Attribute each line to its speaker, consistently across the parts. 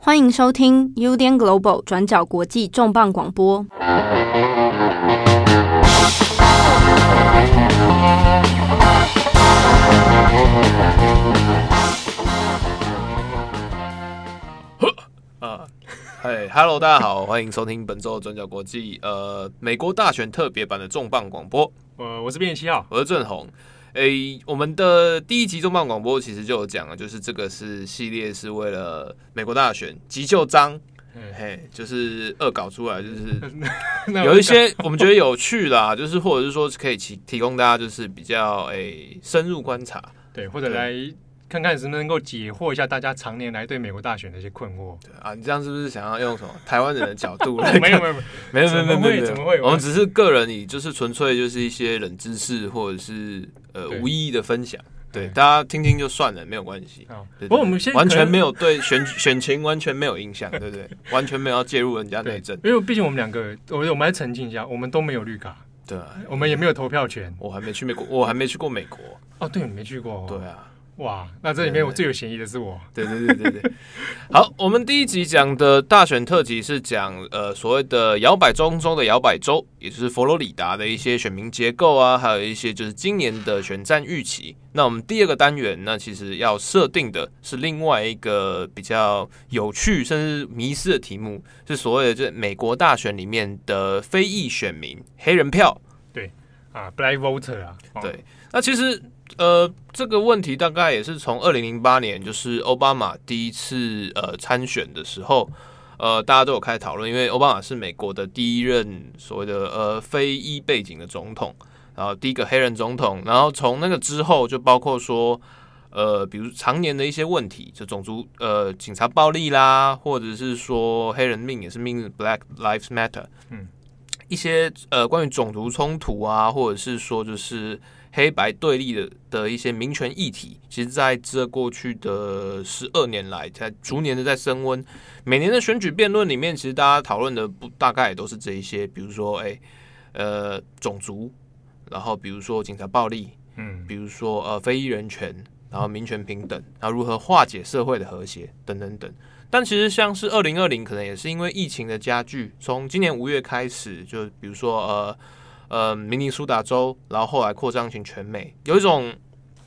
Speaker 1: 欢迎收听 UDN Global 转角国际重磅广播。
Speaker 2: 啊，嗨，Hello，大家好，欢迎收听本周的转角国际呃美国大选特别版的重磅广播。
Speaker 3: 呃，我是编辑七号，
Speaker 2: 我是郑红。诶、欸，我们的第一集重磅广播其实就有讲了，就是这个是系列是为了美国大选急救章，嘿，就是恶搞出来，就是 有一些我们觉得有趣啦，就是或者是说可以提提供大家就是比较诶、欸、深入观察，
Speaker 3: 对，或者来看看是不是能够解惑一下大家常年来对美国大选的一些困惑。
Speaker 2: 对啊，你这样是不是想要用什么台湾人的角度
Speaker 3: 来？没有没有 没有
Speaker 2: 没有没有没有没有，
Speaker 3: 怎么会？
Speaker 2: 我们只是个人，以就是纯粹就是一些冷知识或者是。呃，无意义的分享，对大家听听就算了，没有关系。
Speaker 3: 不过我们现
Speaker 2: 完全没有对选 选情完全没有影响，对不对？完全没有要介入人家内政，
Speaker 3: 因为毕竟我们两个，我我们来澄清一下，我们都没有绿卡，
Speaker 2: 对，
Speaker 3: 我们也没有投票权。
Speaker 2: 我还没去美国，我还没去过美国。
Speaker 3: 哦，对，你没去过，
Speaker 2: 对啊。
Speaker 3: 哇，那这里面我最有嫌疑的是我。
Speaker 2: 对对对对对。好，我们第一集讲的大选特辑是讲呃所谓的摇摆州中的摇摆州，也就是佛罗里达的一些选民结构啊，还有一些就是今年的选战预期。那我们第二个单元，那其实要设定的是另外一个比较有趣甚至迷失的题目，是所谓的这美国大选里面的非裔选民黑人票。
Speaker 3: 对啊，Black Voter 啊。
Speaker 2: 对，那其实。呃，这个问题大概也是从二零零八年，就是奥巴马第一次呃参选的时候，呃，大家都有开始讨论，因为奥巴马是美国的第一任所谓的呃非裔背景的总统，然后第一个黑人总统，然后从那个之后就包括说，呃，比如常年的一些问题，就种族呃警察暴力啦，或者是说黑人命也是命，Black Lives Matter，嗯，一些呃关于种族冲突啊，或者是说就是。黑白对立的的一些民权议题，其实在这过去的十二年来，在逐年的在升温。每年的选举辩论里面，其实大家讨论的不大概也都是这一些，比如说，哎，呃，种族，然后比如说警察暴力，嗯，比如说呃，非裔人权，然后民权平等，然后如何化解社会的和谐，等等等。但其实像是二零二零，可能也是因为疫情的加剧，从今年五月开始，就比如说呃。呃，明尼苏达州，然后后来扩张成全美，有一种，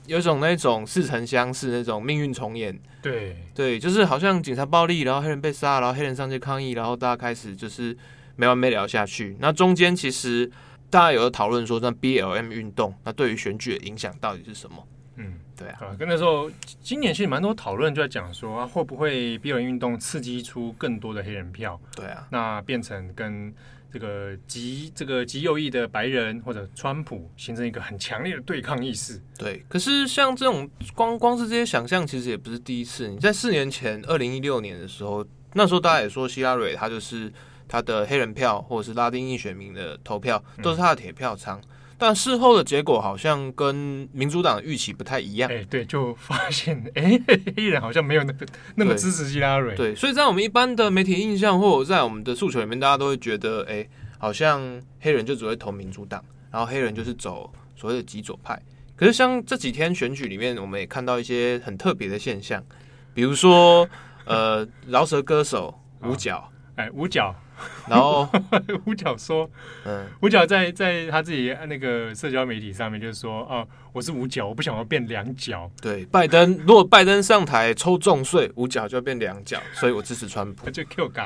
Speaker 2: 有一种那种似曾相识那种命运重演。
Speaker 3: 对
Speaker 2: 对，就是好像警察暴力，然后黑人被杀，然后黑人上街抗议，然后大家开始就是没完没了下去。那中间其实大家有在讨论说，那 BLM 运动，那对于选举的影响到底是什么？
Speaker 3: 嗯，
Speaker 2: 对啊。
Speaker 3: 啊，跟那时候今年其实蛮多讨论就在讲说，啊，会不会 BLM 运动刺激出更多的黑人票？
Speaker 2: 对啊，
Speaker 3: 那变成跟。这个极这个极右翼的白人或者川普形成一个很强烈的对抗意识。
Speaker 2: 对，可是像这种光光是这些想象，其实也不是第一次。你在四年前，二零一六年的时候，那时候大家也说希拉蕊他就是他的黑人票或者是拉丁裔选民的投票都是他的铁票仓。但事后的结果好像跟民主党的预期不太一样。
Speaker 3: 哎，对，就发现 哎，黑人好像没有那个那么支持希拉蕊。
Speaker 2: 对，所以在我们一般的媒体印象，或者在我们的诉求里面，大家都会觉得，哎，好像黑人就只会投民主党，然后黑人就是走所谓的极左派。可是像这几天选举里面，我们也看到一些很特别的现象，比如说，呃，饶舌歌手五角，
Speaker 3: 哎，五角。
Speaker 2: 然后
Speaker 3: 五角说：“嗯，五角在在他自己那个社交媒体上面就是说，哦，我是五角，我不想要变两角。
Speaker 2: 对，拜登如果拜登上台抽重税，五角就要变两角，所以我支持川普。
Speaker 3: 他就 Q 嘎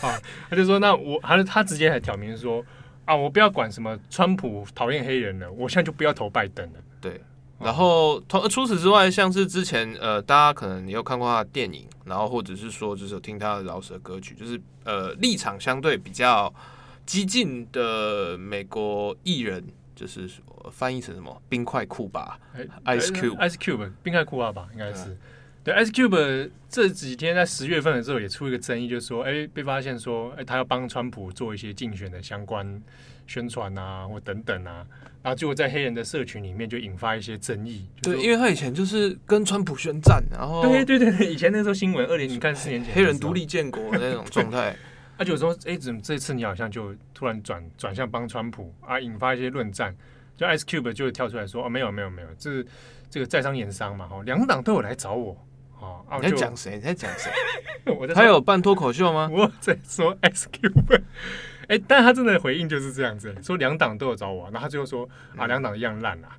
Speaker 3: 啊，他就说，那我还是他直接还挑明说，啊，我不要管什么川普讨厌黑人了，我现在就不要投拜登了。
Speaker 2: 对。”然后同，除此之外，像是之前呃，大家可能也有看过他的电影，然后或者是说，就是有听他的饶舌歌曲，就是呃，立场相对比较激进的美国艺人，就是翻译成什么冰块库吧，Ice Cube，Ice
Speaker 3: Cube，冰块库吧吧应该是。对，Ice Cube 这几天在十月份的时候也出一个争议，就是说，哎，被发现说，哎，他要帮川普做一些竞选的相关宣传啊，或等等啊。然后就在黑人的社群里面就引发一些争议，
Speaker 2: 对，因为他以前就是跟川普宣战，然后
Speaker 3: 对对对对，以前那时候新闻，二零你看四年前
Speaker 2: 黑人独立建国的那种状态，
Speaker 3: 他 就说，哎，怎么这次你好像就突然转转向帮川普啊，引发一些论战，就 Ice Cube 就跳出来说，哦，没有没有没有，这这个在商言商嘛，哈，两党都有来找我，哦，
Speaker 2: 你在讲谁？你在讲谁？
Speaker 3: 我在
Speaker 2: 他有办脱口秀吗？
Speaker 3: 我在说 Ice Cube，哎、欸，但他真的回应就是这样子，说两党都有找我，然后他最后说啊，两党一样烂啊，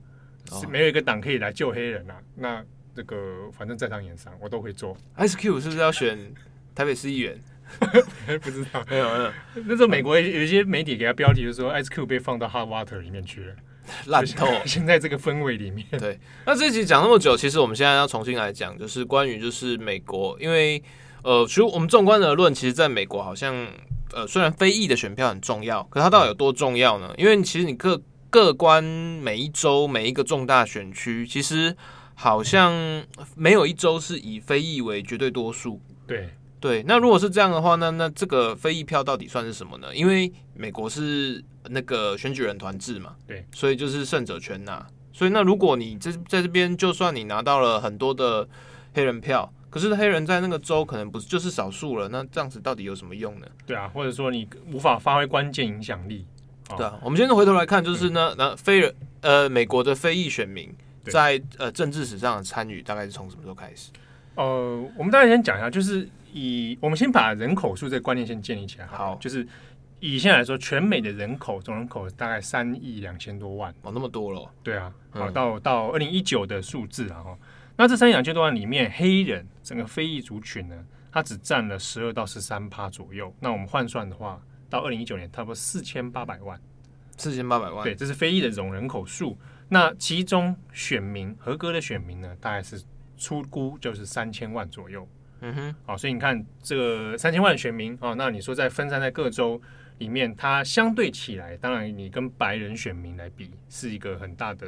Speaker 3: 嗯、是没有一个党可以来救黑人啊。那这个反正在商言商，我都会做。
Speaker 2: Ice Cube 是不是要选台北市议员？
Speaker 3: 不知道，
Speaker 2: 没有没有。
Speaker 3: 那时候美国有一些媒体给他标题，就是说 Ice Cube 被放到 Hot Water 里面去了，
Speaker 2: 烂透。
Speaker 3: 现在这个氛围里面，
Speaker 2: 对。那这集讲那么久，其实我们现在要重新来讲，就是关于就是美国，因为呃，其实我们纵观而论，其实在美国好像呃，虽然非裔的选票很重要，可是它到底有多重要呢？因为其实你各各关每一州每一个重大选区，其实好像没有一州是以非裔为绝对多数。
Speaker 3: 对。
Speaker 2: 对，那如果是这样的话，那那这个非裔票到底算是什么呢？因为美国是那个选举人团制嘛，
Speaker 3: 对，
Speaker 2: 所以就是胜者全拿。所以那如果你这在这边，就算你拿到了很多的黑人票，可是黑人在那个州可能不是就是少数了，那这样子到底有什么用呢？
Speaker 3: 对啊，或者说你无法发挥关键影响力。
Speaker 2: 哦、对啊，我们现在回头来看，就是呢，那非人呃美国的非裔选民在呃政治史上的参与，大概是从什么时候开始？
Speaker 3: 呃，我们大概先讲一下，就是。以我们先把人口数这个观念先建立起来。好，就是以现在来说，全美的人口总人口大概三亿两千多万
Speaker 2: 哦，那么多了。
Speaker 3: 对啊，好，到到二零一九的数字啊，哈，那这三亿两千多万里面，黑人整个非裔族群呢，它只占了十二到十三趴左右。那我们换算的话，到二零一九年，差不多四千八百万，
Speaker 2: 四千八百万。
Speaker 3: 对，这是非裔的总人口数。那其中选民合格的选民呢，大概是初估就是三千万左右。
Speaker 2: 嗯哼，
Speaker 3: 好，所以你看这个三千万选民啊，那你说在分散在各州里面，它相对起来，当然你跟白人选民来比，是一个很大的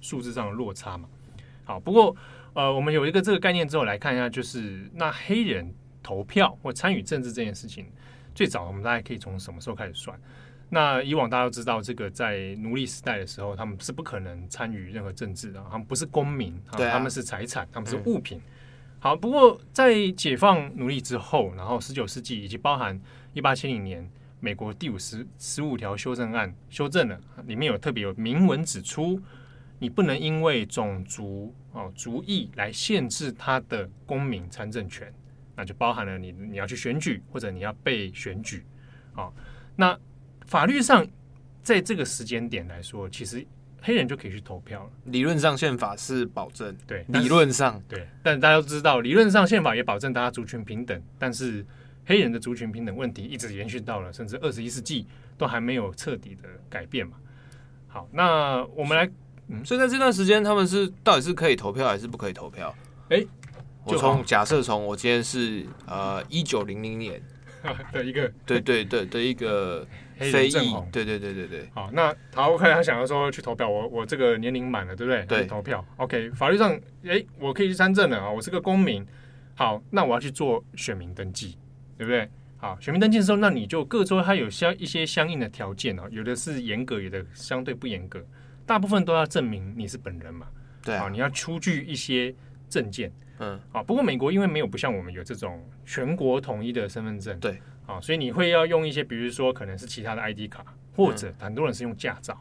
Speaker 3: 数字上的落差嘛。好，不过呃，我们有一个这个概念之后来看一下，就是那黑人投票或参与政治这件事情，最早我们大概可以从什么时候开始算？那以往大家都知道，这个在奴隶时代的时候，他们是不可能参与任何政治的，他们不是公民，
Speaker 2: 对啊，
Speaker 3: 他们是财产，他们是物品。嗯好，不过在解放奴隶之后，然后十九世纪以及包含一八七零年美国第五十十五条修正案修正了，里面有特别有明文指出，你不能因为种族哦族裔来限制他的公民参政权，那就包含了你你要去选举或者你要被选举。好，那法律上在这个时间点来说，其实。黑人就可以去投票了。
Speaker 2: 理论上宪法是保证，
Speaker 3: 对，
Speaker 2: 理论上
Speaker 3: 对，但大家都知道，理论上宪法也保证大家族群平等，但是黑人的族群平等问题一直延续到了甚至二十一世纪都还没有彻底的改变嘛。好，那我们来，嗯，
Speaker 2: 所以在这段时间他们是到底是可以投票还是不可以投票？
Speaker 3: 哎、欸，
Speaker 2: 我从假设从我今天是呃一九零零年
Speaker 3: 的一个
Speaker 2: 对对对的一个。非裔，对对对对对。
Speaker 3: 好，那好，OK，他想要说去投票，我我这个年龄满了，对不对？
Speaker 2: 对，
Speaker 3: 投票，OK，法律上，哎，我可以去参政了啊，我是个公民。好，那我要去做选民登记，对不对？好，选民登记的时候，那你就各州它有相一些相应的条件哦，有的是严格，有的相对不严格，大部分都要证明你是本人嘛。
Speaker 2: 对啊，
Speaker 3: 你要出具一些证件。
Speaker 2: 嗯，
Speaker 3: 啊，不过美国因为没有不像我们有这种全国统一的身份证。
Speaker 2: 对。
Speaker 3: 啊，所以你会要用一些，比如说可能是其他的 ID 卡，或者很多人是用驾照。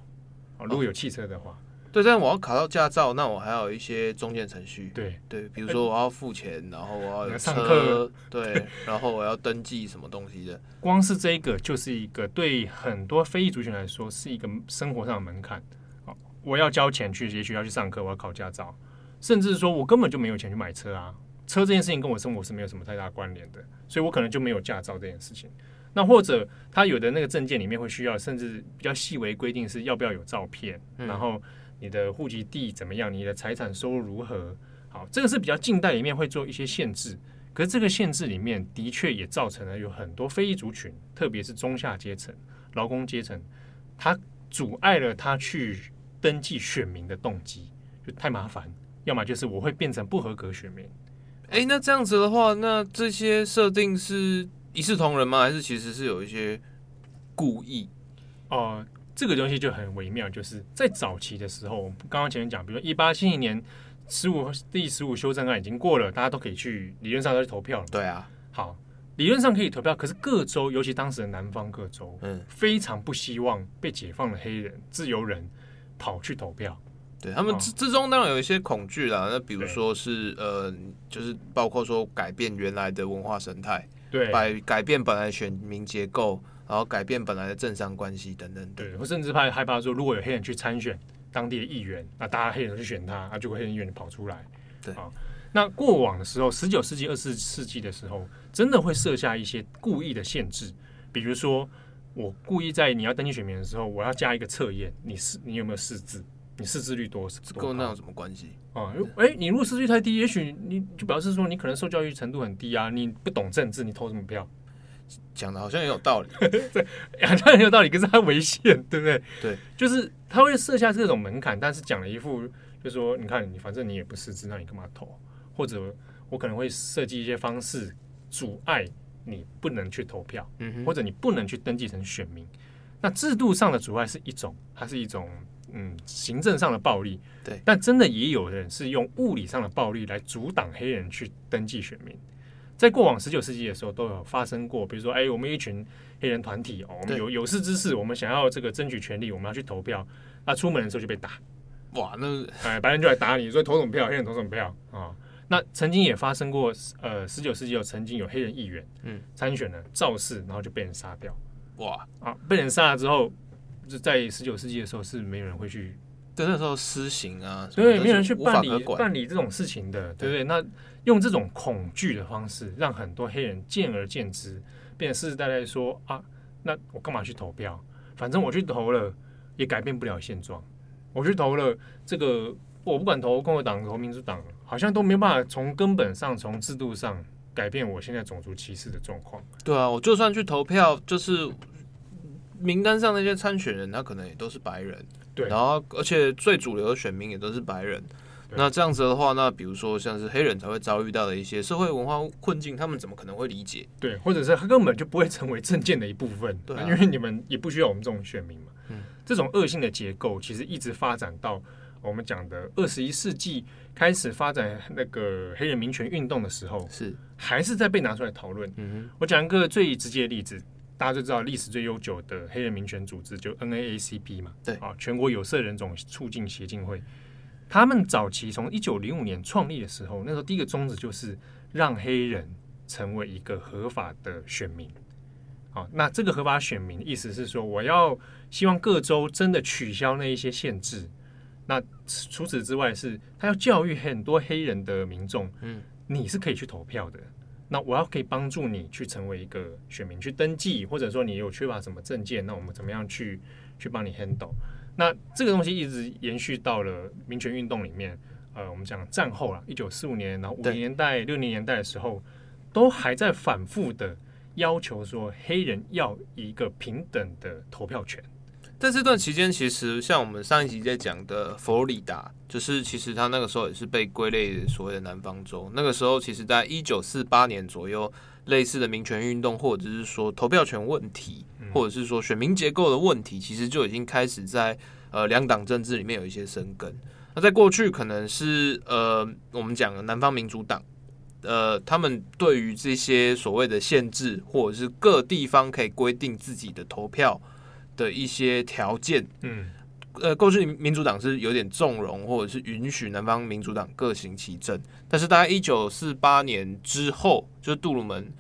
Speaker 3: 啊，如果有汽车的话，哦、
Speaker 2: 对，但我要考到驾照，那我还有一些中间程序。
Speaker 3: 对
Speaker 2: 对，比如说我要付钱，然后我要有
Speaker 3: 上课，
Speaker 2: 对，然后我要登记什么东西的。
Speaker 3: 光是这一个就是一个对很多非裔族群来说是一个生活上的门槛。好，我要交钱去，也许要去上课，我要考驾照，甚至说我根本就没有钱去买车啊。车这件事情跟我生活是没有什么太大关联的，所以我可能就没有驾照这件事情。那或者他有的那个证件里面会需要，甚至比较细微规定是要不要有照片，嗯、然后你的户籍地怎么样，你的财产收入如何。好，这个是比较近代里面会做一些限制。可是这个限制里面的确也造成了有很多非裔族群，特别是中下阶层、劳工阶层，他阻碍了他去登记选民的动机，就太麻烦。要么就是我会变成不合格选民。
Speaker 2: 哎、欸，那这样子的话，那这些设定是一视同仁吗？还是其实是有一些故意？
Speaker 3: 哦、呃，这个东西就很微妙，就是在早期的时候，刚刚前面讲，比如说一八七零年十五第十五修正案已经过了，大家都可以去理论上都去投票了。
Speaker 2: 对啊，
Speaker 3: 好，理论上可以投票，可是各州，尤其当时的南方各州，
Speaker 2: 嗯，
Speaker 3: 非常不希望被解放的黑人、自由人跑去投票。
Speaker 2: 对他们之之中当然有一些恐惧啦，那比如说是呃，就是包括说改变原来的文化生态，
Speaker 3: 对，
Speaker 2: 改改变本来选民结构，然后改变本来的政商关系等等。
Speaker 3: 对，或甚至怕害怕说，如果有黑人去参选当地的议员，那大家黑人去选他，那就会黑人议员跑出来。
Speaker 2: 对
Speaker 3: 啊，那过往的时候，十九世纪、二十世纪的时候，真的会设下一些故意的限制，比如说我故意在你要登记选民的时候，我要加一个测验，你是你有没有识字？你识字率多，
Speaker 2: 这跟那有什么关系
Speaker 3: 啊？哎，你如果识字率太低，也许你就表示说你可能受教育程度很低啊，你不懂政治，你投什么票？
Speaker 2: 讲的好像也有道理，
Speaker 3: 对，好像很有道理，可是它违宪，对不对？
Speaker 2: 对，
Speaker 3: 就是他会设下这种门槛，但是讲了一副，就是说你看你反正你也不识字，那你干嘛投？或者我可能会设计一些方式阻碍你不能去投票，
Speaker 2: 嗯，
Speaker 3: 或者你不能去登记成选民。那制度上的阻碍是一种，它是一种。嗯，行政上的暴力，
Speaker 2: 对，
Speaker 3: 但真的也有人是用物理上的暴力来阻挡黑人去登记选民。在过往十九世纪的时候，都有发生过，比如说，哎，我们一群黑人团体哦，我们有有识之士，我们想要这个争取权利，我们要去投票，那出门的时候就被打，
Speaker 2: 哇，那
Speaker 3: 哎，白人就来打你，说投什么票，黑人投什么票啊、哦？那曾经也发生过，呃，十九世纪有曾经有黑人议员，嗯，参选了造势，然后就被人杀掉，
Speaker 2: 哇，
Speaker 3: 啊，被人杀了之后。就在十九世纪的时候，是没有人会去
Speaker 2: 对那时候施行啊，
Speaker 3: 对，没有人去办理办理这种事情的，对不对？那用这种恐惧的方式，让很多黑人见而见之，变得世世代代说啊，那我干嘛去投票？反正我去投了，也改变不了现状。我去投了，这个我不管投共和党、投民主党，好像都没办法从根本上、从制度上改变我现在种族歧视的状况。
Speaker 2: 对啊，我就算去投票，就是。名单上那些参选人，他可能也都是白人，
Speaker 3: 对，
Speaker 2: 然后而且最主流的选民也都是白人。那这样子的话，那比如说像是黑人才会遭遇到的一些社会文化困境，他们怎么可能会理解？
Speaker 3: 对，或者是他根本就不会成为政见的一部分，对、啊，因为你们也不需要我们这种选民嘛。嗯，这种恶性的结构其实一直发展到我们讲的二十一世纪开始发展那个黑人民权运动的时候，
Speaker 2: 是
Speaker 3: 还是在被拿出来讨论。嗯哼，我讲一个最直接的例子。大家就知道历史最悠久的黑人民权组织就 NAACP 嘛，
Speaker 2: 对
Speaker 3: 啊，全国有色人种促进协进会，他们早期从一九零五年创立的时候，那时候第一个宗旨就是让黑人成为一个合法的选民。好，那这个合法选民意思是说，我要希望各州真的取消那一些限制。那除此之外，是他要教育很多黑人的民众，嗯，你是可以去投票的。那我要可以帮助你去成为一个选民，去登记，或者说你有缺乏什么证件，那我们怎么样去去帮你 handle？那这个东西一直延续到了民权运动里面。呃，我们讲战后了，一九四五年，然后五零年代、六零年代的时候，都还在反复的要求说黑人要一个平等的投票权。
Speaker 2: 在这段期间，其实像我们上一集在讲的佛罗里达，就是其实他那个时候也是被归类所谓的南方州。那个时候，其实在一九四八年左右，类似的民权运动，或者是说投票权问题，或者是说选民结构的问题，其实就已经开始在呃两党政治里面有一些生根。那在过去，可能是呃我们讲的南方民主党，呃他们对于这些所谓的限制，或者是各地方可以规定自己的投票。的一些条件，嗯，呃，过去民主党是有点纵容或者是允许南方民主党各行其政，但是大概一九四八年之后，就是杜鲁门，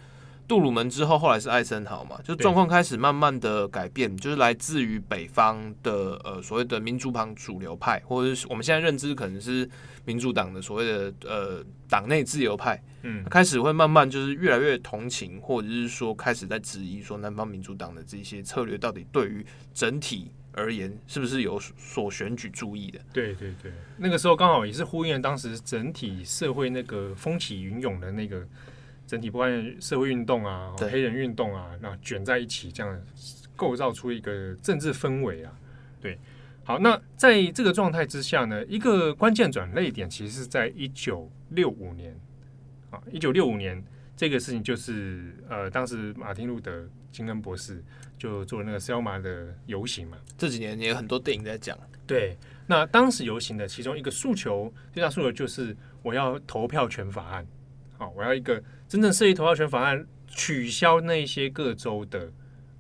Speaker 2: 杜鲁门之后，后来是艾森豪嘛，就状况开始慢慢的改变，就是来自于北方的呃所谓的民主党主流派，或者是我们现在认知可能是民主党的所谓的呃党内自由派。嗯，开始会慢慢就是越来越同情，或者是说开始在质疑说南方民主党的这些策略到底对于整体而言是不是有所选举注意的？
Speaker 3: 对对对，那个时候刚好也是呼应了当时整体社会那个风起云涌的那个整体不管社会运动啊、黑人运动啊，那卷在一起这样构造出一个政治氛围啊。对，好，那在这个状态之下呢，一个关键转捩点其实是在一九六五年啊。一九六五年，这个事情就是呃，当时马丁路德金恩博士就做了那个 Selma 的游行嘛。
Speaker 2: 这几年也有很多电影在讲。
Speaker 3: 对，那当时游行的其中一个诉求，最大诉求就是我要投票权法案。好，我要一个真正设立投票权法案，取消那些各州的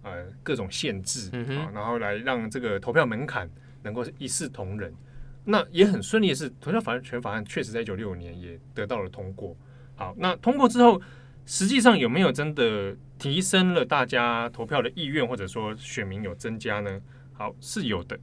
Speaker 3: 呃各种限制啊，然后来让这个投票门槛能够一视同仁。那也很顺利的是，投票法权法案确实在一九六五年也得到了通过。好，那通过之后，实际上有没有真的提升了大家投票的意愿，或者说选民有增加呢？好，是有的。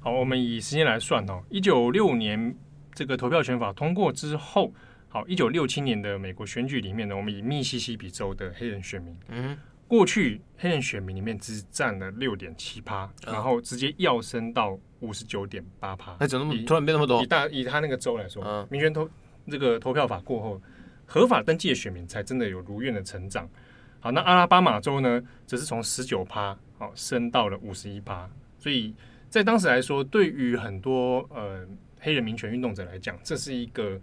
Speaker 3: 好，我们以时间来算哦，一九六五年这个投票权法通过之后，好，一九六七年的美国选举里面呢，我们以密西西比州的黑人选民，嗯。过去黑人选民里面只占了六点七趴，然后直接跃升到五十九点八趴。
Speaker 2: 哎，怎么突然变那么多？
Speaker 3: 以大以他那个州来说，嗯、民权投这个投票法过后，合法登记的选民才真的有如愿的成长。好，那阿拉巴马州呢，则是从十九趴好升到了五十一趴。所以在当时来说，对于很多呃黑人民权运动者来讲，这是一个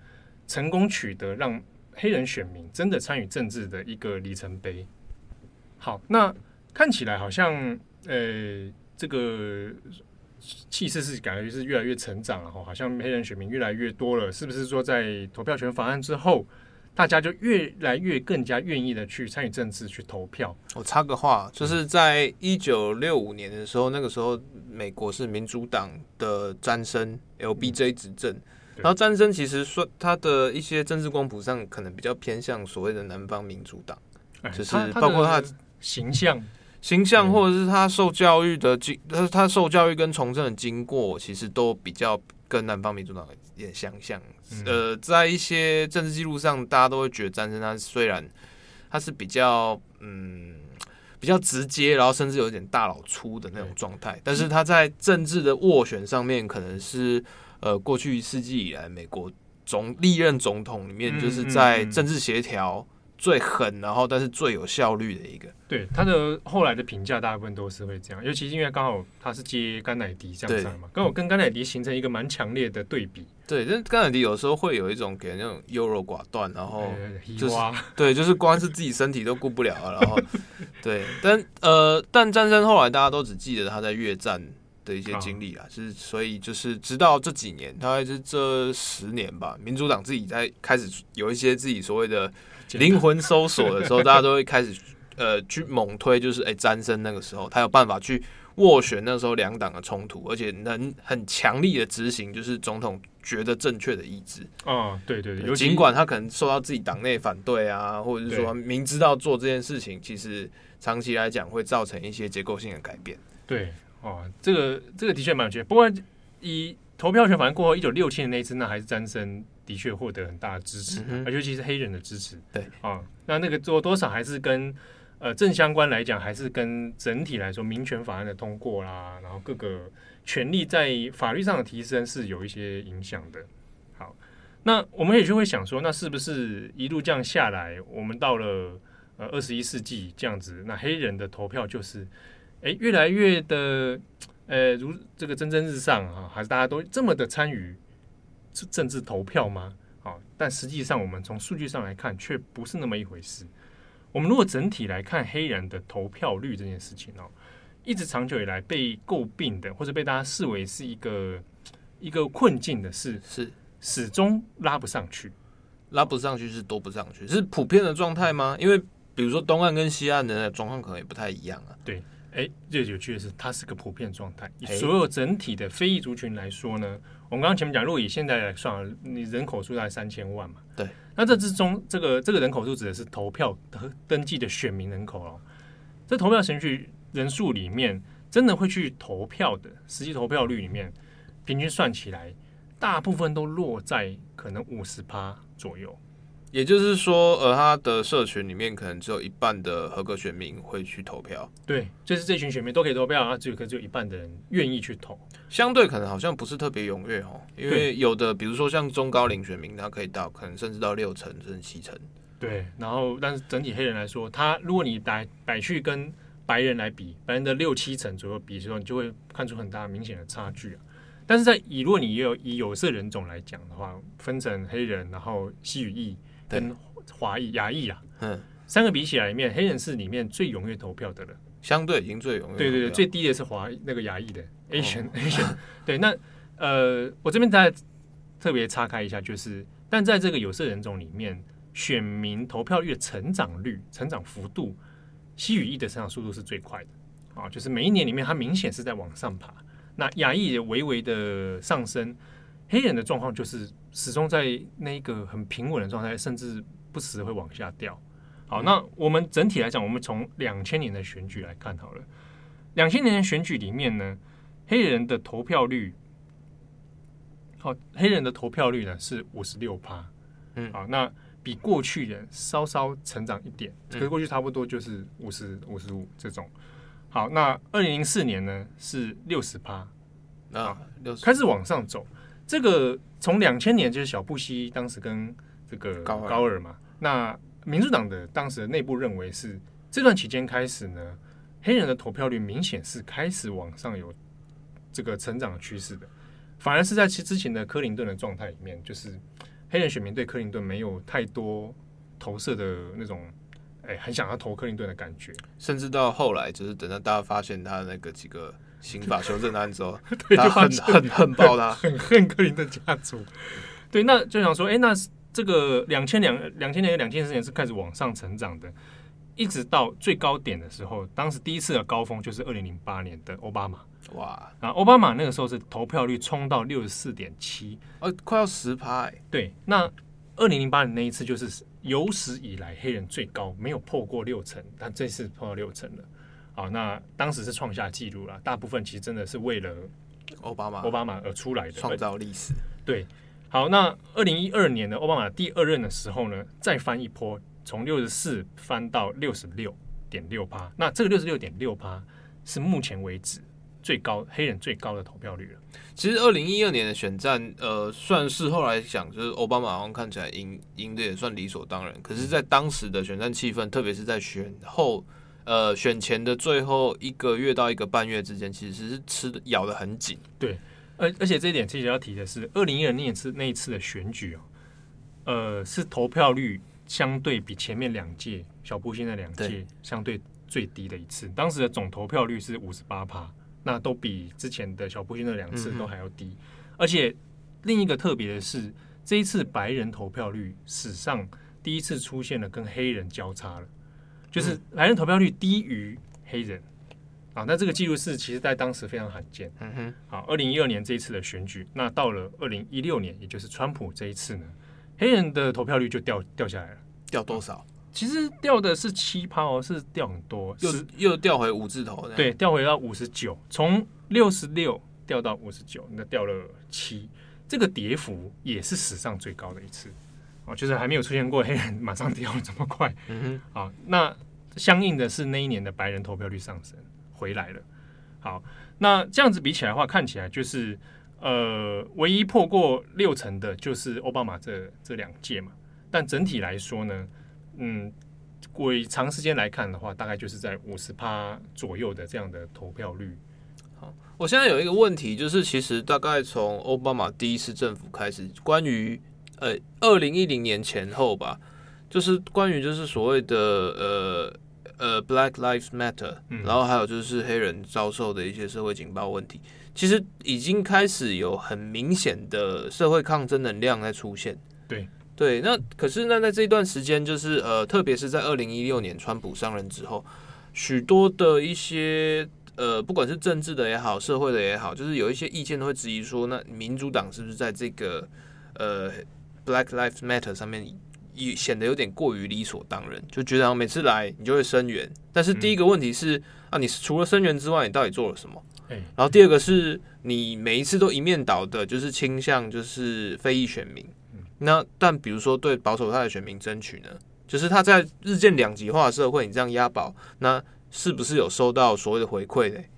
Speaker 3: 成功取得让黑人选民真的参与政治的一个里程碑。好，那看起来好像，呃，这个气势是感觉是越来越成长了哈，好像黑人选民越来越多了，是不是说在投票权法案之后，大家就越来越更加愿意的去参与政治去投票？
Speaker 2: 我插个话，就是在一九六五年的时候，那个时候美国是民主党的詹森 LBJ 执政，然后詹森其实说他的一些政治光谱上可能比较偏向所谓的南方民主党，就是包括他。
Speaker 3: 形象、
Speaker 2: 形象，或者是他受教育的经，他他受教育跟从政的经过，其实都比较跟南方民主党有点相像。嗯、呃，在一些政治记录上，大家都会觉得詹森他虽然他是比较嗯比较直接，然后甚至有点大老粗的那种状态，但是他在政治的斡旋上面，可能是呃过去一世纪以来美国总历任总统里面，就是在政治协调。最狠，然后但是最有效率的一个。
Speaker 3: 对他的后来的评价，大部分都是会这样。尤其是因为刚好他是接甘乃迪这样子嘛，刚好跟甘乃迪形成一个蛮强烈的对比。
Speaker 2: 对，但甘乃迪有时候会有一种给人那种优柔寡断，然后就是 对，就是光是自己身体都顾不了，然后对，但呃，但战争后来大家都只记得他在越战的一些经历啊，是所以就是直到这几年，大概是这十年吧，民主党自己在开始有一些自己所谓的。灵魂搜索的时候，大家都会开始呃去猛推，就是哎，詹森那个时候他有办法去斡旋那时候两党的冲突，而且能很强力的执行，就是总统觉得正确的意志。
Speaker 3: 哦，对对对，
Speaker 2: 尽管他可能受到自己党内反对啊，或者是说明知道做这件事情，其实长期来讲会造成一些结构性的改变。
Speaker 3: 对，哦，这个这个的确蛮有趣。不过以投票权法案过后，一九六七年那一次，那还是詹森。的确获得很大的支持，而尤其是黑人的支持。
Speaker 2: 对
Speaker 3: 啊，那那个做多少还是跟呃正相关来讲，还是跟整体来说民权法案的通过啦，然后各个权利在法律上的提升是有一些影响的。好，那我们也就会想说，那是不是一路这样下来，我们到了呃二十一世纪这样子，那黑人的投票就是哎、欸、越来越的呃如这个蒸蒸日上啊，还是大家都这么的参与？是政治投票吗？啊，但实际上我们从数据上来看，却不是那么一回事。我们如果整体来看黑人的投票率这件事情哦，一直长久以来被诟病的，或者被大家视为是一个一个困境的事，是始终拉不上去，
Speaker 2: 拉不上去是多不上去，是普遍的状态吗？因为比如说东岸跟西岸的状况可能也不太一样啊。
Speaker 3: 对，哎，最有趣的是，它是个普遍状态。以所有整体的非裔族群来说呢？我们刚刚前面讲，如果以现在来算，你人口数大概三千万嘛？
Speaker 2: 对。
Speaker 3: 那这之中，这个这个人口数指的是投票和登记的选民人口哦。这投票程序人数里面，真的会去投票的，实际投票率里面，平均算起来，大部分都落在可能五十趴左右。
Speaker 2: 也就是说，呃，他的社群里面可能只有一半的合格选民会去投票。
Speaker 3: 对，就是这群选民都可以投票，啊，只有可只有一半的人愿意去投。
Speaker 2: 相对可能好像不是特别踊跃哦，因为有的，比如说像中高龄选民，他可以到可能甚至到六成甚至七成。
Speaker 3: 对，然后但是整体黑人来说，他如果你摆摆去跟白人来比，白人的六七成左右比的时候，你就会看出很大明显的差距啊。但是在以如果你有以有色人种来讲的话，分成黑人，然后西语裔。跟华裔、亚裔啊，嗯，三个比起来，里面黑人是里面最踊跃投票的了，
Speaker 2: 相对已经最踊跃。
Speaker 3: 对对对，最低的是华那个亚裔的 Asian Asian。对，那呃，我这边再特别岔开一下，就是，但在这个有色人种里面，选民投票率的成长率、成长幅度，西语裔的成长速度是最快的啊，就是每一年里面它明显是在往上爬。那亚裔也微微的上升。黑人的状况就是始终在那个很平稳的状态，甚至不时会往下掉。好，那我们整体来讲，我们从两千年的选举来看好了。两千年的选举里面呢，黑人的投票率，好，黑人的投票率呢是五十六趴。嗯，好，那比过去人稍稍成长一点，可是过去差不多就是五十五十五这种。好，那二零零四年呢是六十趴，
Speaker 2: 啊，六十
Speaker 3: 开始往上走。这个从两千年就是小布希当时跟这个高尔，高尔嘛，那民主党的当时的内部认为是这段期间开始呢，黑人的投票率明显是开始往上有这个成长的趋势的，反而是在其之前的克林顿的状态里面，就是黑人选民对克林顿没有太多投射的那种，哎，很想要投克林顿的感觉，
Speaker 2: 甚至到后来就是等到大家发现他那个几个。刑法修正案之后，
Speaker 3: 对，
Speaker 2: 他很很恨爆他，
Speaker 3: 很恨柯林顿家族。对，那就想说，哎、欸，那这个两千两两千年、两千四年是开始往上成长的，一直到最高点的时候，当时第一次的高峰就是二零零八年的奥巴马。哇，啊，奥巴马那个时候是投票率冲到六十四点七，
Speaker 2: 呃，快要十趴。
Speaker 3: 对，那二零零八年那一次就是有史以来黑人最高，没有破过六成，但这次破到六成了。好，那当时是创下纪录了。大部分其实真的是为了
Speaker 2: 奥巴马、
Speaker 3: 奥巴马而出来的，
Speaker 2: 创造历史。
Speaker 3: 对，好，那二零一二年的奥巴马第二任的时候呢，再翻一波，从六十四翻到六十六点六趴。那这个六十六点六趴是目前为止最高黑人最高的投票率了。
Speaker 2: 其实二零一二年的选战，呃，算是后来想，就是奥巴马好像看起来赢赢的也算理所当然。可是，在当时的选战气氛，特别是在选后。呃，选前的最后一个月到一个半月之间，其实是吃的咬得很紧。
Speaker 3: 对，而而且这一点其实要提的是，二零一二年次那一次的选举哦，呃，是投票率相对比前面两届小布希那两届相对最低的一次。当时的总投票率是五十八趴，那都比之前的小布希那两次都还要低。嗯、而且另一个特别的是，这一次白人投票率史上第一次出现了跟黑人交叉了。就是白人投票率低于黑人。啊，那这个记录是其实在当时非常罕见。嗯哼，好，二零一二年这一次的选举，那到了二零一六年，也就是川普这一次呢，黑人的投票率就掉掉下来了，
Speaker 2: 掉多少？
Speaker 3: 其实掉的是七趴哦，是掉很多，
Speaker 2: 又又掉回五字头，
Speaker 3: 对，掉回到五十九，从六十六掉到五十九，那掉了七，这个跌幅也是史上最高的一次哦，就是还没有出现过 黑人马上掉这么快。嗯哼，好，那。相应的是那一年的白人投票率上升回来了。好，那这样子比起来的话，看起来就是呃，唯一破过六成的就是奥巴马这这两届嘛。但整体来说呢，嗯，为长时间来看的话，大概就是在五十趴左右的这样的投票率。
Speaker 2: 好，我现在有一个问题，就是其实大概从奥巴马第一次政府开始，关于呃二零一零年前后吧，就是关于就是所谓的呃。呃，Black Lives Matter，然后还有就是黑人遭受的一些社会警报问题，其实已经开始有很明显的社会抗争能量在出现。
Speaker 3: 对
Speaker 2: 对，那可是那在这一段时间，就是呃，特别是在二零一六年川普上任之后，许多的一些呃，不管是政治的也好，社会的也好，就是有一些意见都会质疑说，那民主党是不是在这个呃 Black Lives Matter 上面？也显得有点过于理所当然，就觉得每次来你就会声援。但是第一个问题是、嗯、啊，你除了声援之外，你到底做了什么？欸、然后第二个是你每一次都一面倒的，就是倾向就是非裔选民。嗯、那但比如说对保守派的选民争取呢，就是他在日渐两极化的社会，你这样押宝，那是不是有收到所谓的回馈呢？
Speaker 3: 对，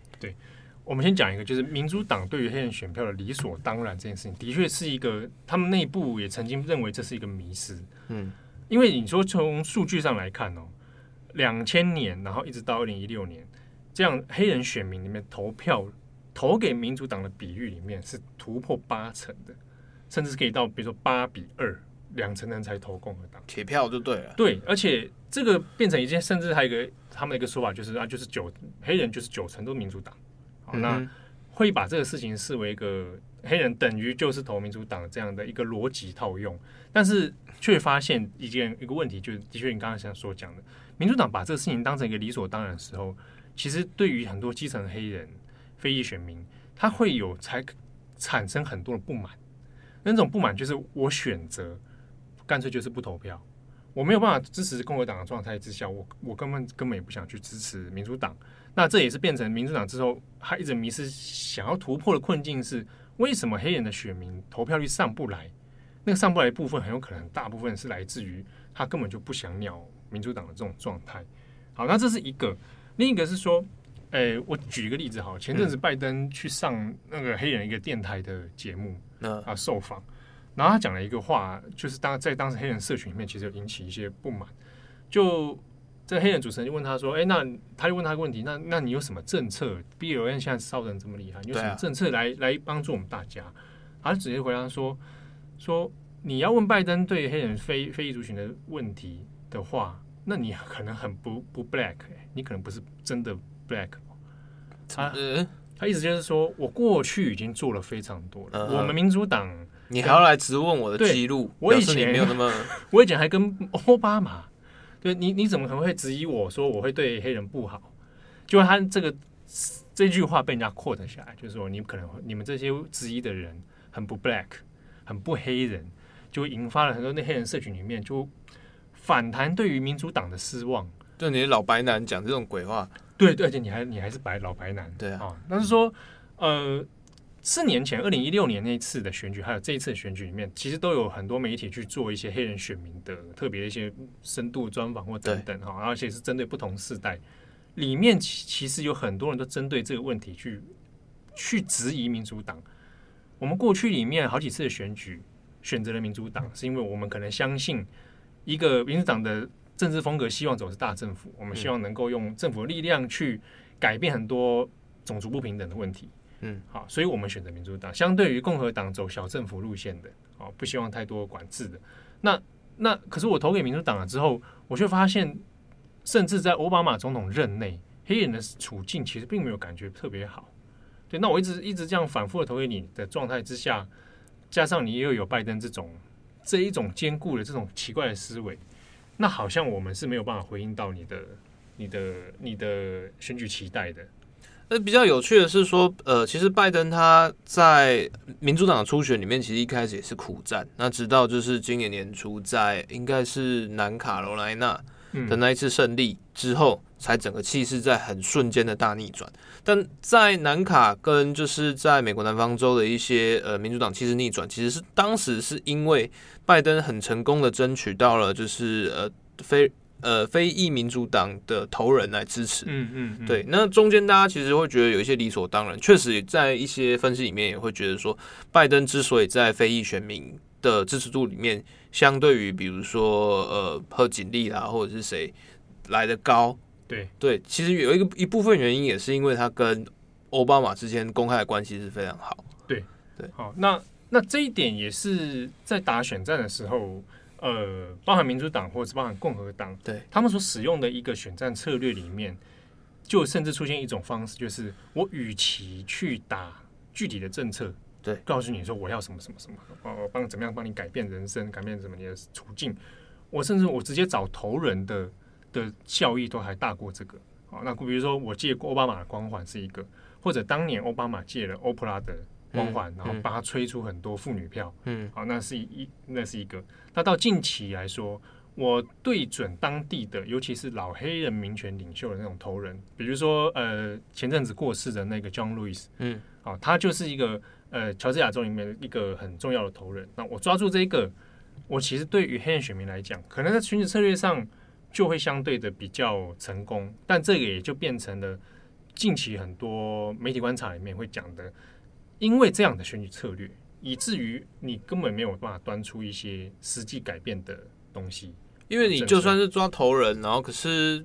Speaker 3: 我们先讲一个，就是民主党对于黑人选票的理所当然这件事情，的确是一个他们内部也曾经认为这是一个迷失。嗯，因为你说从数据上来看哦，两千年然后一直到二零一六年，这样黑人选民里面投票投给民主党的比率里面是突破八成的，甚至是可以到比如说八比二，两成人才投共和党，
Speaker 2: 铁票就对了。
Speaker 3: 对，而且这个变成一件，甚至还有一个他们的一个说法就是啊，就是九黑人就是九成都是民主党，好，嗯、那会把这个事情视为一个黑人等于就是投民主党这样的一个逻辑套用，但是。却发现一件一个问题，就是的确你刚刚想所讲的，民主党把这个事情当成一个理所当然的时候，其实对于很多基层黑人、非裔选民，他会有才产生很多的不满。那种不满就是我选择干脆就是不投票，我没有办法支持共和党的状态之下，我我根本根本也不想去支持民主党。那这也是变成民主党之后，他一直迷失想要突破的困境是：为什么黑人的选民投票率上不来？那个上不来的部分很有可能大部分是来自于他根本就不想鸟民主党的这种状态。好，那这是一个，另一个是说，诶，我举一个例子，好，前阵子拜登去上那个黑人一个电台的节目，
Speaker 2: 嗯，
Speaker 3: 啊，受访，然后他讲了一个话，就是当在当时黑人社群里面，其实有引起一些不满，就。这个黑人主持人就问他说：“哎，那他就问他一个问题，那那你有什么政策？BLN 现在烧成这么厉害，你有什么政策来来帮助我们大家？”他就直接回答说：“说你要问拜登对黑人非非裔族群的问题的话，那你可能很不不 black，你可能不是真的 black。他”他他意思就是说我过去已经做了非常多了，我们民主党，
Speaker 2: 你还要来质问我的记录？
Speaker 3: 我以前
Speaker 2: 没有那么，
Speaker 3: 我以前还跟奥巴马。对你，你怎么可能会质疑我说我会对黑人不好？就他这个这句话被人家 quote 下来，就是说你可能你们这些质疑的人很不 black，很不黑人，就引发了很多那黑人社群里面就反弹对于民主党的失望。
Speaker 2: 就你老白男讲这种鬼话，
Speaker 3: 对对，而且你还你还是白老白男，
Speaker 2: 对啊，
Speaker 3: 但是说呃。四年前，二零一六年那一次的选举，还有这一次的选举里面，其实都有很多媒体去做一些黑人选民的特别的一些深度专访或等等哈，而且是针对不同世代。里面其其实有很多人都针对这个问题去去质疑民主党。我们过去里面好几次的选举选择了民主党，是因为我们可能相信一个民主党的政治风格，希望走是大政府，我们希望能够用政府的力量去改变很多种族不平等的问题。嗯，好，所以我们选择民主党，相对于共和党走小政府路线的，哦，不希望太多管制的。那那可是我投给民主党了之后，我却发现，甚至在奥巴马总统任内，黑人的处境其实并没有感觉特别好。对，那我一直一直这样反复的投给你的状态之下，加上你又有拜登这种这一种坚固的这种奇怪的思维，那好像我们是没有办法回应到你的、你的、你的选举期待的。
Speaker 2: 那比较有趣的是说，呃，其实拜登他在民主党的初选里面，其实一开始也是苦战。那直到就是今年年初，在应该是南卡罗来纳的那一次胜利之后，才整个气势在很瞬间的大逆转。但在南卡跟就是在美国南方州的一些呃民主党气势逆转，其实是当时是因为拜登很成功的争取到了就是呃非。呃，非裔民主党的头人来支持，
Speaker 3: 嗯嗯，嗯，
Speaker 2: 对。那中间大家其实会觉得有一些理所当然，确实在一些分析里面也会觉得说，拜登之所以在非裔选民的支持度里面，相对于比如说呃贺锦丽啦或者是谁来的高，
Speaker 3: 对
Speaker 2: 对，其实有一个一部分原因也是因为他跟奥巴马之间公开的关系是非常好，
Speaker 3: 对
Speaker 2: 对。
Speaker 3: 好，那那这一点也是在打选战的时候。呃，包含民主党或者是包含共和党，
Speaker 2: 对
Speaker 3: 他们所使用的一个选战策略里面，就甚至出现一种方式，就是我与其去打具体的政策，
Speaker 2: 对，
Speaker 3: 告诉你说我要什么什么什么，我帮怎么样帮你改变人生，改变什么你的处境，我甚至我直接找投人的的效益都还大过这个。好，那比如说我借奥巴马的光环是一个，或者当年奥巴马借了欧普拉的。光环，然后帮他吹出很多妇女票，嗯，好，那是一，那是一个。那到近期来说，我对准当地的，尤其是老黑人民权领袖的那种头人，比如说，呃，前阵子过世的那个 John Lewis，嗯，好，他就是一个呃，乔治亚州里面一个很重要的头人。那我抓住这一个，我其实对于黑人选民来讲，可能在选举策略上就会相对的比较成功，但这个也就变成了近期很多媒体观察里面会讲的。因为这样的选举策略，以至于你根本没有办法端出一些实际改变的东西。
Speaker 2: 因为你就算是抓头人，然后可是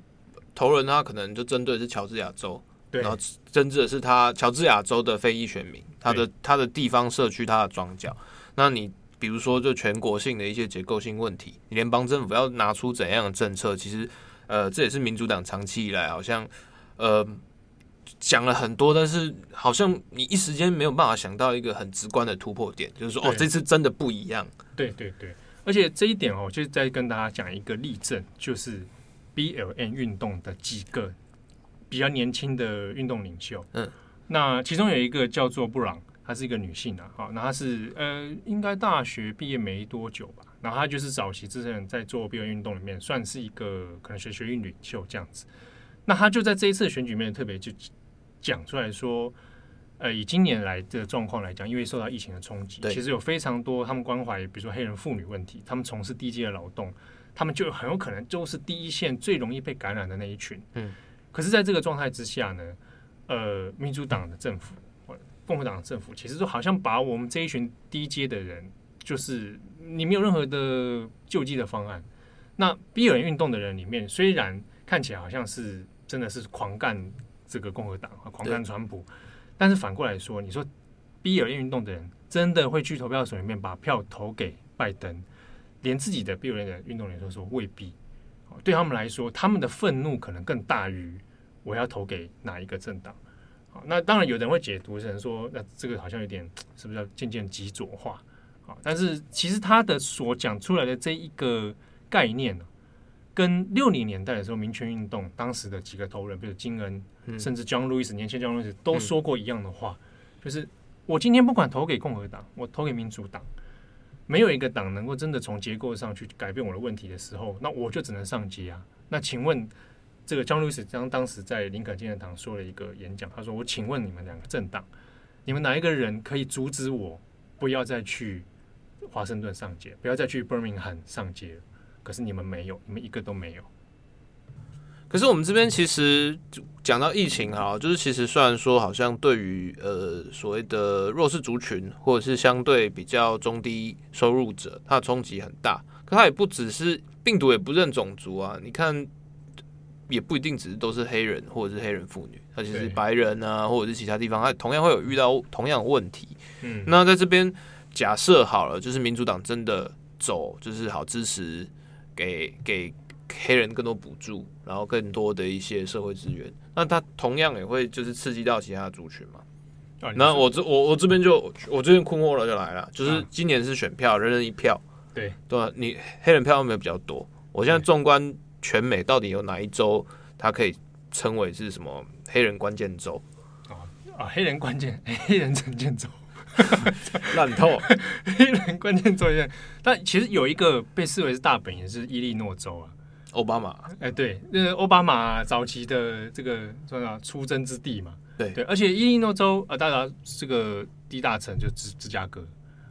Speaker 2: 头人他可能就针对的是乔治亚州，然后针对的是他乔治亚州的非裔选民，他的他的地方社区，他的庄脚。那你比如说，就全国性的一些结构性问题，联邦政府要拿出怎样的政策？其实，呃，这也是民主党长期以来好像，呃。讲了很多，但是好像你一时间没有办法想到一个很直观的突破点，就是说哦，这次真的不一样。
Speaker 3: 对对对，而且这一点哦，就是再跟大家讲一个例证，就是 BLM 运动的几个比较年轻的运动领袖。嗯，那其中有一个叫做布朗，她是一个女性啊，好，那她是呃，应该大学毕业没多久吧，然后她就是早期之前在做毕业运动里面算是一个可能学学运领袖这样子，那他就在这一次选举里面特别就讲出来说，呃，以今年来的状况来讲，因为受到疫情的冲击，其实有非常多他们关怀，比如说黑人妇女问题，他们从事低阶的劳动，他们就很有可能就是第一线最容易被感染的那一群，嗯。可是，在这个状态之下呢，呃，民主党的政府或共和党的政府，其实就好像把我们这一群低阶的人，就是你没有任何的救济的方案。那比尔运动的人里面，虽然看起来好像是真的是狂干这个共和党啊，狂干川普，但是反过来说，你说比尔运动的人真的会去投票所里面把票投给拜登，连自己的比尔的运动员都说未必。对他们来说，他们的愤怒可能更大于我要投给哪一个政党。好，那当然有人会解读成说，那这个好像有点是不是要渐渐极左化？好，但是其实他的所讲出来的这一个概念呢，跟六零年代的时候民权运动当时的几个头人，比如金恩，甚至 John Lewis 年轻 John Lewis 都说过一样的话，就是我今天不管投给共和党，我投给民主党。没有一个党能够真的从结构上去改变我的问题的时候，那我就只能上街啊。那请问，这个 John Lewis 当当时在林肯纪念堂说了一个演讲，他说：“我请问你们两个政党，你们哪一个人可以阻止我不要再去华盛顿上街，不要再去 Birmingham 上街？可是你们没有，你们一个都没有。”
Speaker 2: 可是我们这边其实讲到疫情哈，就是其实虽然说好像对于呃所谓的弱势族群或者是相对比较中低收入者，它的冲击很大。可它也不只是病毒，也不认种族啊。你看，也不一定只是都是黑人或者是黑人妇女，它其实白人啊，或者是其他地方，它同样会有遇到同样的问题。嗯，那在这边假设好了，就是民主党真的走，就是好支持给给。黑人更多补助，然后更多的一些社会资源，那他同样也会就是刺激到其他的族群嘛。啊、那我这我我这边就我这边困惑了就来了，就是今年是选票，人人一票，
Speaker 3: 对
Speaker 2: 对吧？你黑人票有没有比较多？我现在纵观全美，到底有哪一州它可以称为是什么黑人关键州？
Speaker 3: 啊啊，黑人关键 黑人关键州，
Speaker 2: 烂透，
Speaker 3: 黑人关键州。但其实有一个被视为是大本营是伊利诺州啊。
Speaker 2: 奥巴马，
Speaker 3: 哎，对，那个奥巴马早期的这个叫啥出征之地嘛，
Speaker 2: 对
Speaker 3: 对，而且伊利诺州啊，当然这个第一大城就芝芝加哥，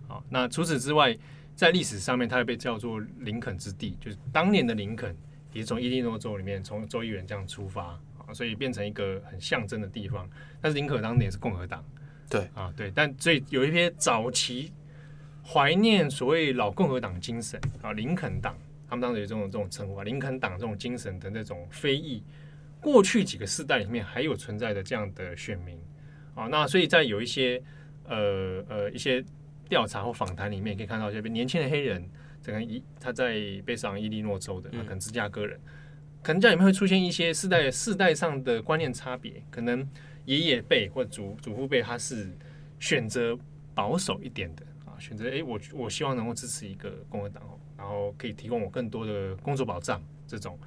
Speaker 3: 啊，那除此之外，在历史上面，它也被叫做林肯之地，就是当年的林肯也是从伊利诺州里面从州议员这样出发啊，所以变成一个很象征的地方。但是林肯当年是共和党，
Speaker 2: 对
Speaker 3: 啊，对，但所以有一些早期怀念所谓老共和党精神啊，林肯党。他们当时有这种这种称呼啊，林肯党这种精神的那种非议，过去几个世代里面还有存在的这样的选民啊，那所以在有一些呃呃一些调查或访谈里面，可以看到这边年轻的黑人，这个伊他在北上伊利诺州的，可能芝加哥人，可能家里面会出现一些世代世代上的观念差别，可能爷爷辈或祖祖父辈他是选择保守一点的啊，选择诶，我我希望能够支持一个共和党哦。然后可以提供我更多的工作保障，这种，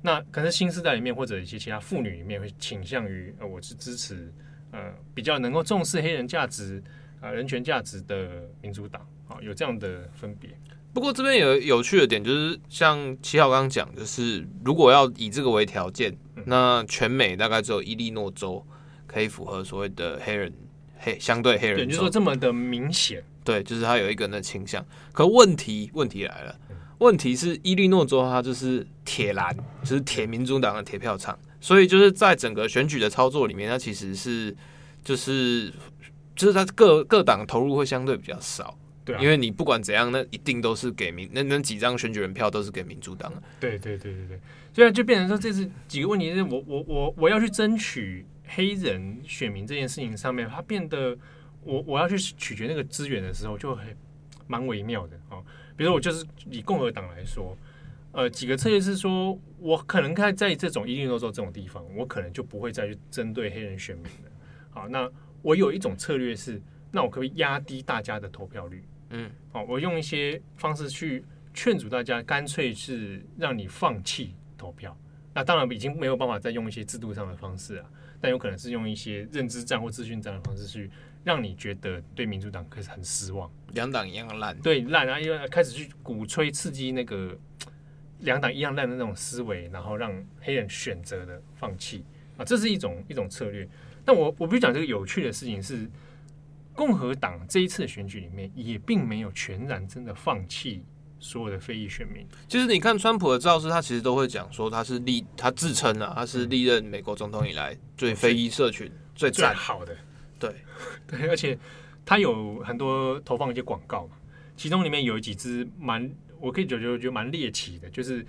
Speaker 3: 那可能新时代里面或者一些其他妇女里面会倾向于呃，我是支持呃比较能够重视黑人价值啊、呃、人权价值的民主党啊，有这样的分别。
Speaker 2: 不过这边有有趣的点就是，像七号刚刚讲，就是如果要以这个为条件，那全美大概只有伊利诺州可以符合所谓的黑人黑相对黑人，
Speaker 3: 对，就是说这么的明显。
Speaker 2: 对，就是他有一个那倾向。可问题问题来了，问题是伊利诺州它就是铁蓝，就是铁民主党的铁票仓，所以就是在整个选举的操作里面，它其实是就是就是它各各党投入会相对比较少。
Speaker 3: 对、啊，
Speaker 2: 因为你不管怎样，那一定都是给民那那几张选举人票都是给民主党。
Speaker 3: 对对对对对，所以就变成说这是几个问题，是我我我我要去争取黑人选民这件事情上面，它变得。我我要去取决那个资源的时候，就很蛮微妙的哦。比如说，我就是以共和党来说，呃，几个策略是说，我可能在在这种伊利诺州这种地方，我可能就不会再去针对黑人选民了。好，那我有一种策略是，那我可不可以压低大家的投票率？嗯，好，我用一些方式去劝阻大家，干脆是让你放弃投票，那当然已经没有办法再用一些制度上的方式啊，但有可能是用一些认知战或资讯战的方式去让你觉得对民主党开始很失望，
Speaker 2: 两党一样烂，
Speaker 3: 对烂啊，因为开始去鼓吹刺激那个两党一样烂的那种思维，然后让黑人选择的放弃啊，这是一种一种策略。但我我必须讲这个有趣的事情是，共和党这一次的选举里面也并没有全然真的放弃。所有的非裔选民，
Speaker 2: 其实你看川普的造势，他其实都会讲说他是历，他自称啊，他是历任美国总统以来最非裔社群最
Speaker 3: 最好的。
Speaker 2: 对
Speaker 3: 对，而且他有很多投放一些广告嘛，其中里面有几支蛮，我可以觉得觉得蛮猎奇的，就是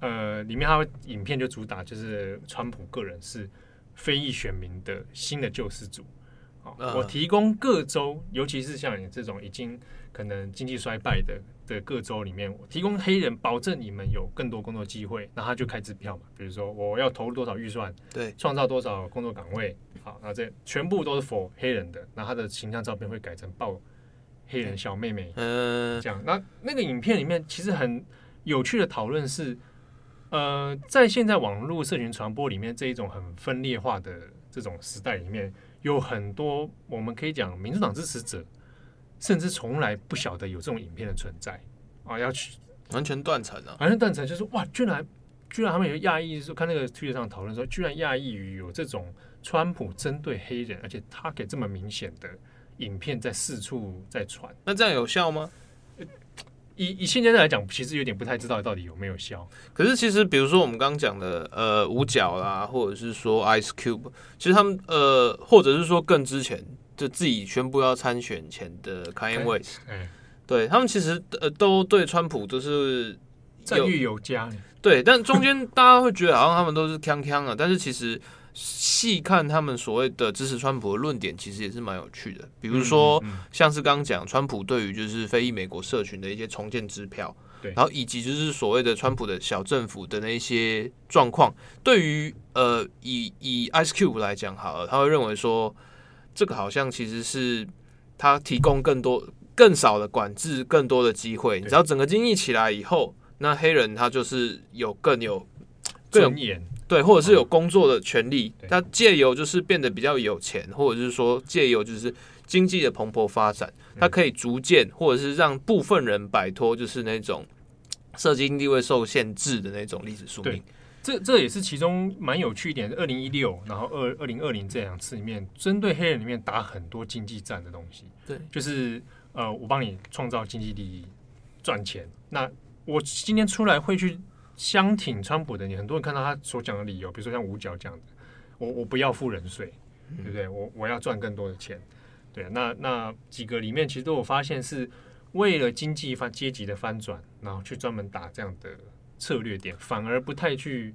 Speaker 3: 呃，里面他会影片就主打就是川普个人是非裔选民的新的救世主。好，我提供各州，尤其是像你这种已经可能经济衰败的。的各州里面，我提供黑人，保证你们有更多工作机会，那他就开支票嘛。比如说，我要投入多少预算，
Speaker 2: 对，创
Speaker 3: 造多少工作岗位，好，那这全部都是 for 黑人的。那他的形象照片会改成抱黑人小妹妹，嗯，这样。那那个影片里面其实很有趣的讨论是，呃，在现在网络社群传播里面这一种很分裂化的这种时代里面，有很多我们可以讲民主党支持者。甚至从来不晓得有这种影片的存在啊！要去
Speaker 2: 完全断层了，
Speaker 3: 完全断层就是哇，居然居然他们有讶异，说看那个推特上讨论说，居然讶异于有这种川普针对黑人，而且他给这么明显的影片在四处在传。
Speaker 2: 那这样有效吗？
Speaker 3: 以以现在来讲，其实有点不太知道到底有没有效。
Speaker 2: 可是其实，比如说我们刚刚讲的呃五角啦，或者是说 Ice Cube，其实他们呃，或者是说更之前。就自己宣布要参选前的 Kanye West，对他们其实呃都对川普都是
Speaker 3: 赞誉有加，
Speaker 2: 对，但中间大家会觉得好像他们都是锵锵啊，但是其实细看他们所谓的支持川普的论点，其实也是蛮有趣的。比如说像是刚刚讲川普对于就是非裔美国社群的一些重建支票，对，然后以及就是所谓的川普的小政府的那些状况，对于呃以以 Ice Cube 来讲好了，他会认为说。这个好像其实是它提供更多、更少的管制，更多的机会。只要整个经济起来以后，那黑人他就是有更有
Speaker 3: 尊严，
Speaker 2: 对，或者是有工作的权利。他借由就是变得比较有钱，或者是说借由就是经济的蓬勃发展，他可以逐渐或者是让部分人摆脱就是那种社经地位受限制的那种历史宿命。
Speaker 3: 这这也是其中蛮有趣一点，二零一六，然后二二零二零这两次里面，针对黑人里面打很多经济战的东西。
Speaker 2: 对，
Speaker 3: 就是呃，我帮你创造经济利益，赚钱。那我今天出来会去相挺川普的，你很多人看到他所讲的理由，比如说像五角这样的，我我不要付人税，对不对？我我要赚更多的钱。对，那那几个里面其实都有发现是为了经济翻阶级的翻转，然后去专门打这样的。策略点反而不太去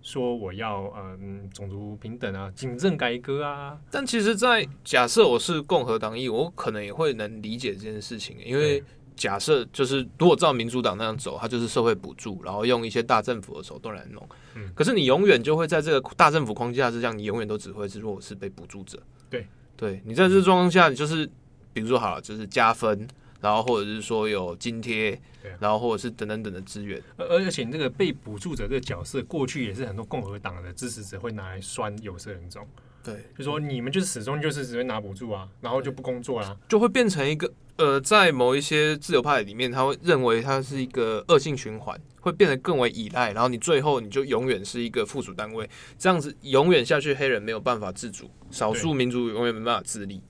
Speaker 3: 说我要嗯种族平等啊，警政改革啊。
Speaker 2: 但其实，在假设我是共和党裔，我可能也会能理解这件事情，因为假设就是如果照民主党那样走，它就是社会补助，然后用一些大政府的手段来弄。嗯，可是你永远就会在这个大政府框架之下，你永远都只会是我是被补助者。
Speaker 3: 对，
Speaker 2: 对你在这状况下，你就是比如说好了，就是加分。然后或者是说有津贴，然后或者是等等等的资源，
Speaker 3: 而而且这个被补助者这个角色，过去也是很多共和党的支持者会拿来酸有色人种，
Speaker 2: 对，
Speaker 3: 就说你们就是始终就是只会拿补助啊，然后就不工作啦，
Speaker 2: 就会变成一个呃，在某一些自由派里面，他会认为它是一个恶性循环，会变得更为依赖，然后你最后你就永远是一个附属单位，这样子永远下去，黑人没有办法自主，少数民族永远没办法自立。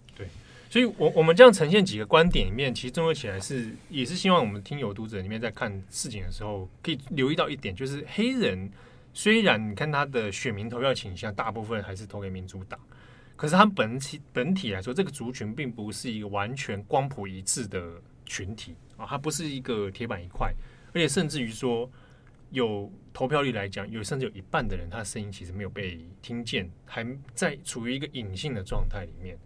Speaker 3: 所以我，我们这样呈现几个观点里面，其实综合起来是，也是希望我们听友读者里面在看事情的时候，可以留意到一点，就是黑人虽然你看他的选民投票倾向，大部分还是投给民主党，可是他本体本体来说，这个族群并不是一个完全光谱一致的群体啊，它不是一个铁板一块，而且甚至于说，有投票率来讲，有甚至有一半的人，他的声音其实没有被听见，还在处于一个隐性的状态里面。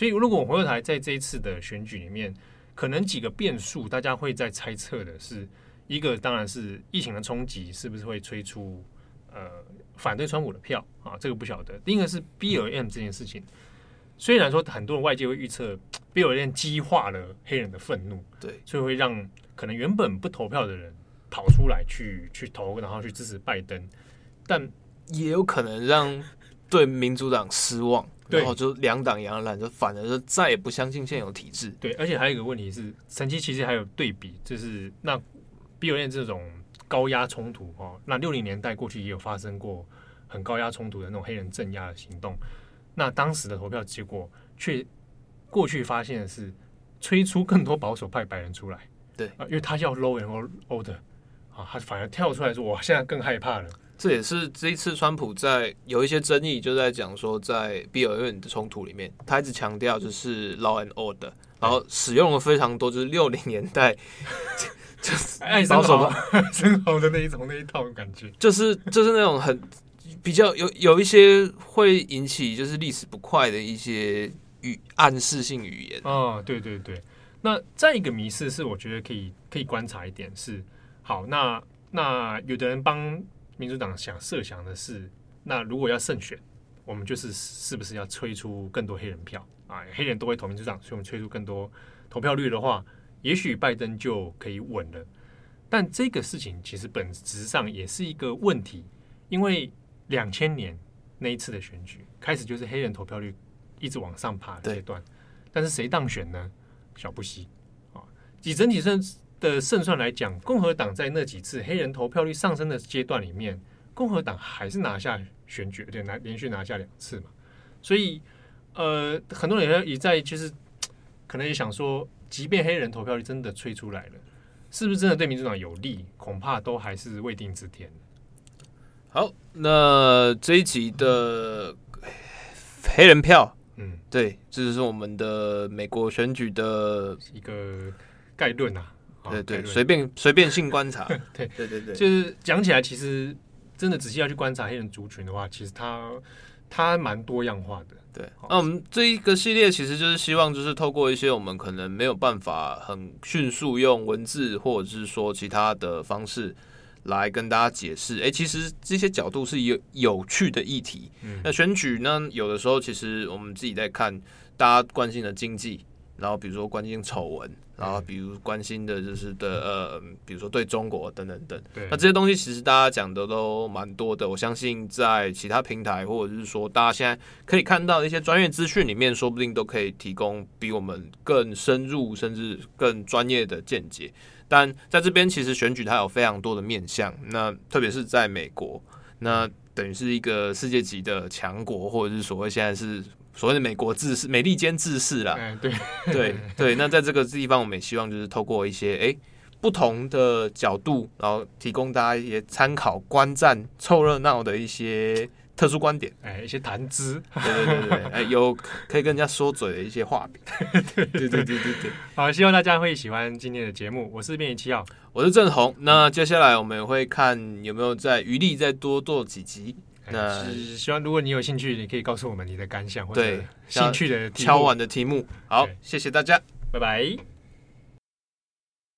Speaker 3: 所以，如果我回过头来，在这一次的选举里面，可能几个变数，大家会在猜测的是，一个当然是疫情的冲击，是不是会催出呃反对川普的票啊？这个不晓得。另一个是 BLM 这件事情，虽然说很多人外界会预测 BLM 激化了黑人的愤怒，
Speaker 2: 对，
Speaker 3: 所以会让可能原本不投票的人跑出来去去投，然后去支持拜登。但
Speaker 2: 也有可能让对民主党失望，
Speaker 3: 对
Speaker 2: 然后就两党摇篮，就反而就再也不相信现有体制。
Speaker 3: 对，而且还有一个问题是，神奇其实还有对比，就是那毕业这种高压冲突哦，那六零年代过去也有发生过很高压冲突的那种黑人镇压的行动，那当时的投票结果却过去发现的是催出更多保守派白人出来，
Speaker 2: 对
Speaker 3: 啊，因为他要 low and order 啊，他反而跳出来说，我现在更害怕了。
Speaker 2: 这也是这一次川普在有一些争议，就在讲说，在 b 尔院的冲突里面，他一直强调就是 law and order，然后使用了非常多就是六零年代就 是
Speaker 3: 爱生蚝生蚝的那一种那一套感觉，
Speaker 2: 就是就是那种很比较有有一些会引起就是历史不快的一些语暗示性语言。
Speaker 3: 哦，对对对。那再一个迷思是，我觉得可以可以观察一点是，好，那那有的人帮。民主党想设想的是，那如果要胜选，我们就是是不是要催出更多黑人票啊？黑人都会投民主党，所以我们催出更多投票率的话，也许拜登就可以稳了。但这个事情其实本质上也是一个问题，因为两千年那一次的选举开始就是黑人投票率一直往上爬的阶段，但是谁当选呢？小布希啊，以整体胜的胜算来讲，共和党在那几次黑人投票率上升的阶段里面，共和党还是拿下选举，对，拿连续拿下两次嘛。所以，呃，很多人也在就是可能也想说，即便黑人投票率真的吹出来了，是不是真的对民主党有利？恐怕都还是未定之天。
Speaker 2: 好，那这一集的黑人票，
Speaker 3: 嗯，
Speaker 2: 对，这就是我们的美国选举的
Speaker 3: 一个概论啊。
Speaker 2: 对对，随便随便性观察，
Speaker 3: 对
Speaker 2: 对对对，
Speaker 3: 就是讲起来，其实真的仔细要去观察黑人族群的话，其实他他蛮多样化的。
Speaker 2: 对，那我们这一个系列其实就是希望，就是透过一些我们可能没有办法很迅速用文字或者是说其他的方式来跟大家解释。哎，其实这些角度是有有趣的议题。嗯，那选举呢，有的时候其实我们自己在看，大家关心的经济。然后比如说关心丑闻，然后比如关心的就是的呃，比如说对中国等等等。
Speaker 3: 对。
Speaker 2: 那这些东西其实大家讲的都蛮多的。我相信在其他平台或者是说大家现在可以看到的一些专业资讯里面，说不定都可以提供比我们更深入甚至更专业的见解。但在这边其实选举它有非常多的面向，那特别是在美国，那等于是一个世界级的强国，或者是所谓现在是。所谓的美国制式、美利坚制式啦，
Speaker 3: 嗯，对
Speaker 2: 对对。那在这个地方，我们也希望就是透过一些哎不同的角度，然后提供大家一些参考、观战、凑热闹的一些特殊观点，
Speaker 3: 哎，一些谈资，
Speaker 2: 对对对对，哎，有可以跟人家说嘴的一些话
Speaker 3: 对对对对对对。好，希望大家会喜欢今天的节目。我是编辑七号，
Speaker 2: 我是郑红。那接下来我们也会看有没有在余力再多做几集。那
Speaker 3: 是希望，如果你有兴趣，你可以告诉我们你的感想或者兴趣的
Speaker 2: 敲碗的题目。好，谢谢大家，
Speaker 3: 拜拜。